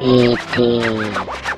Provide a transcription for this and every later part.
一อ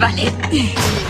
Vale.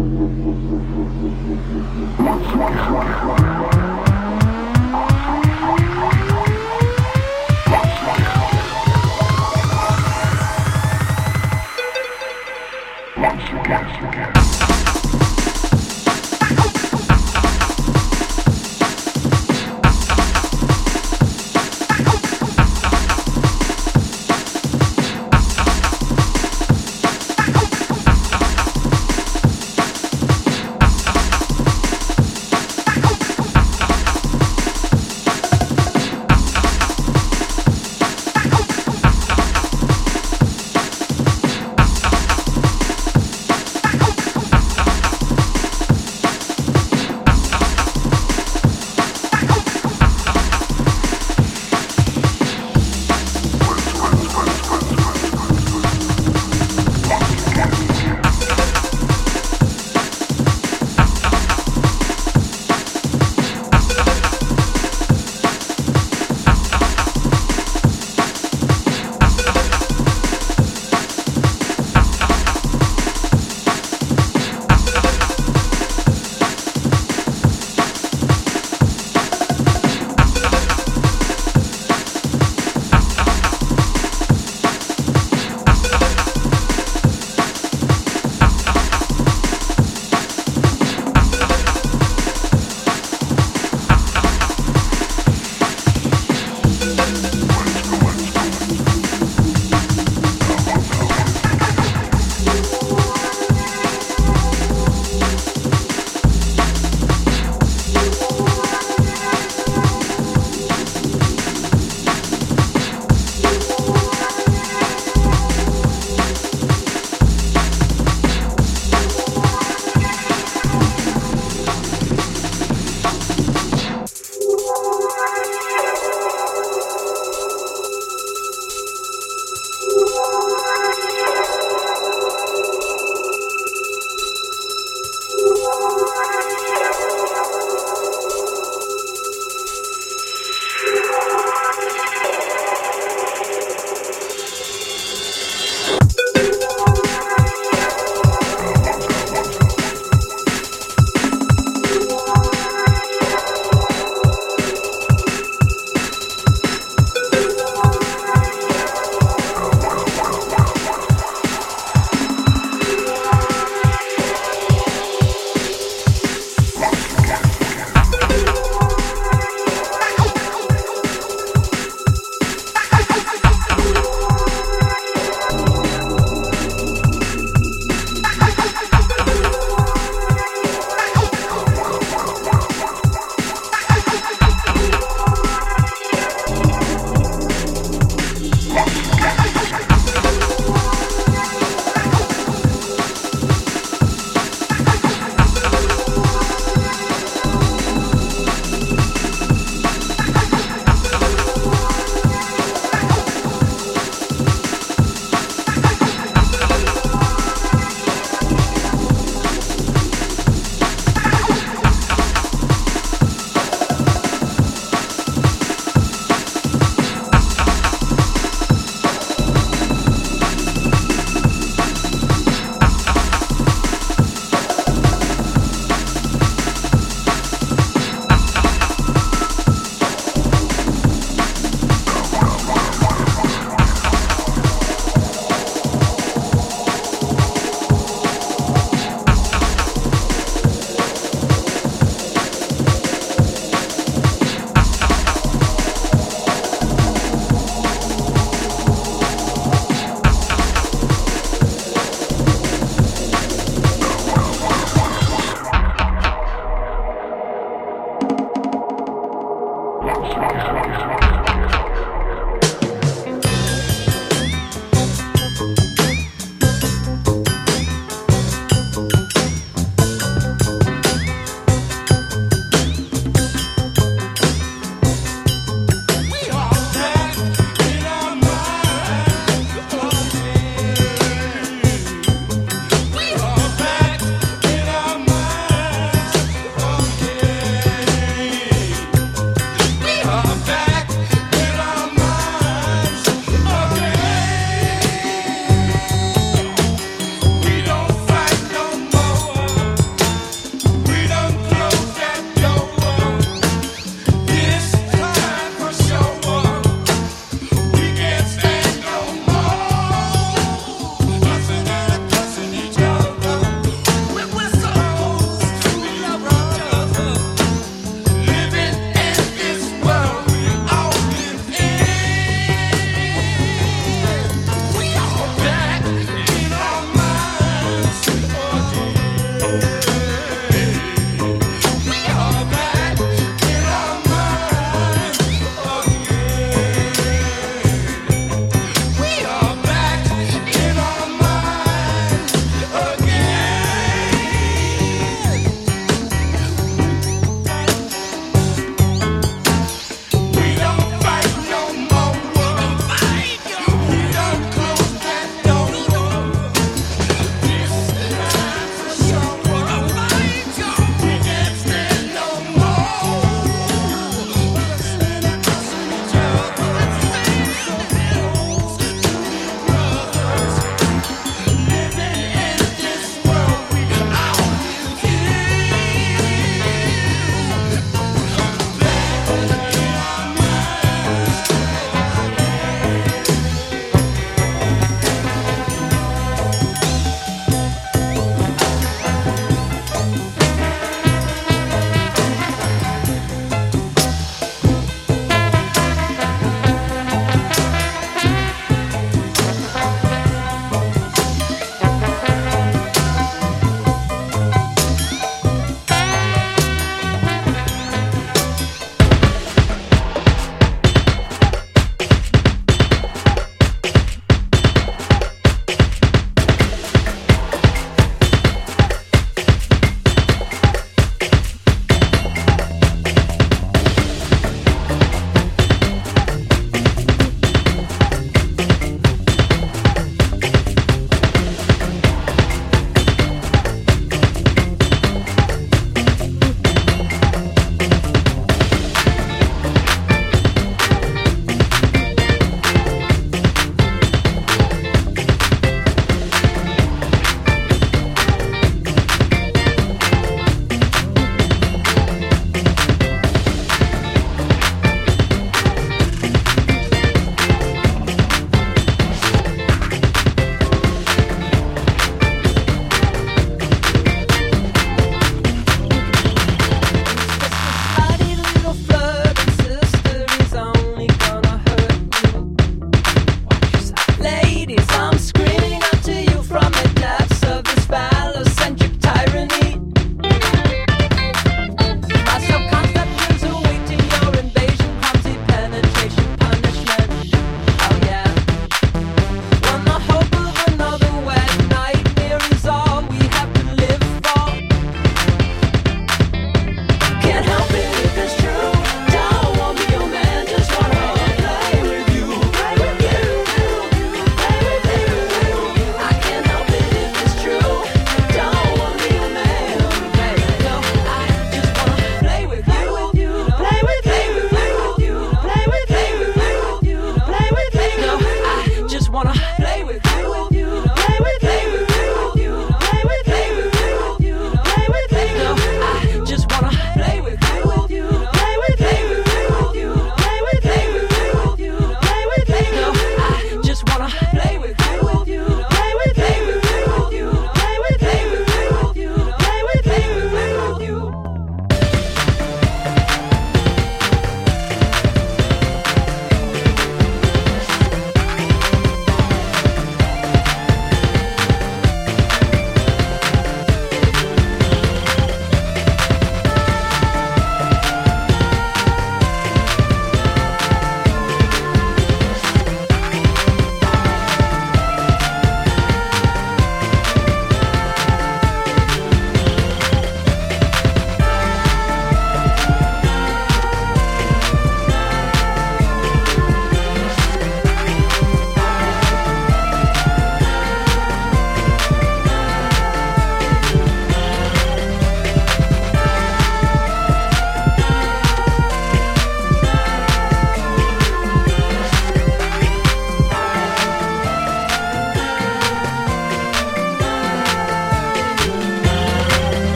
Thank you.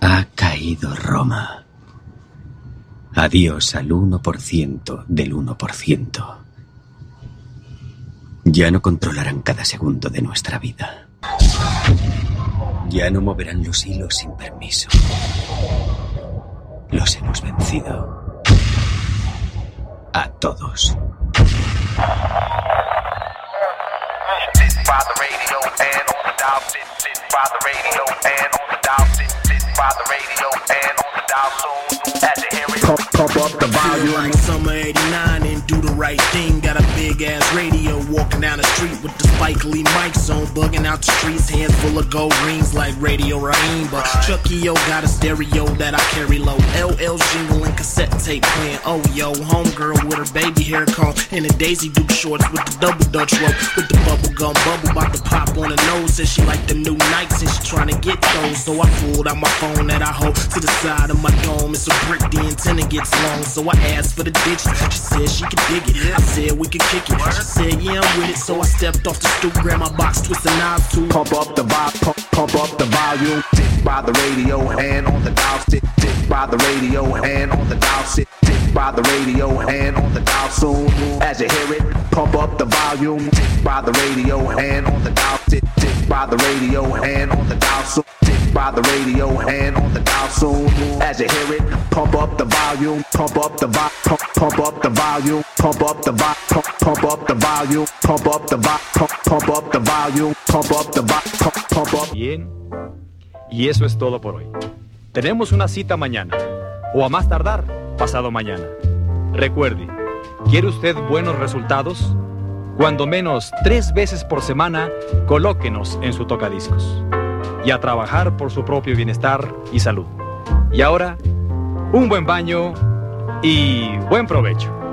Ha caído Roma. Adiós al 1% del 1%. Ya no controlarán cada segundo de nuestra vida. Ya no moverán los hilos sin permiso. Los hemos vencido. A todos. Sit by the radio and on the dial. Sit, sit by the radio and on the dial. Sit, sit by the radio and on the dial. Soon as you hear it, pump, pump up the Feel like summer 89 and do the right thing. Got a big ass radio walking down the street with the Spike Lee mics on, bugging out the streets. Hands full of gold rings like Radio Raheem. But Chucky O got a stereo that I carry low. LL jingle and cassette tape playing. Oh yo, homegirl with her baby hair comb and a Daisy Duke shorts with the double Dutch rope with the bubble gum bubble about to pop on her nose. Said she like the new Nikes and she trying to get those. So I pulled out my phone that I hold to the side of my dome. It's a brick, the antenna gets long. So I asked for the digits. She said she could dig it. I said we could kick it. She said yeah I'm with it. So I stepped off the stoop, grabbed my box, twist the knob too. pump up the volume, pump, pump up the volume. Sit by the radio and on the dial. Sit, sit by the radio and on the dial. Sit, sit by the radio and on the dial. Soon as you hear it, pump up the volume. Sit by the radio and on the dial. Sit, sit by the radio and on the dial. Soon, by the radio and on the dial. Soon as you hear it, pump up the volume. Pump up the volume. Pump, up the volume. Pump up the volume. Pump, up the volume. Pump up the volume. Pump, up the volume. Pump up the volume. Pump up. Bien. Y eso es todo por hoy. Tenemos una cita mañana. O a más tardar, pasado mañana. Recuerde, ¿quiere usted buenos resultados? Cuando menos tres veces por semana, colóquenos en su tocadiscos. Y a trabajar por su propio bienestar y salud. Y ahora, un buen baño y buen provecho.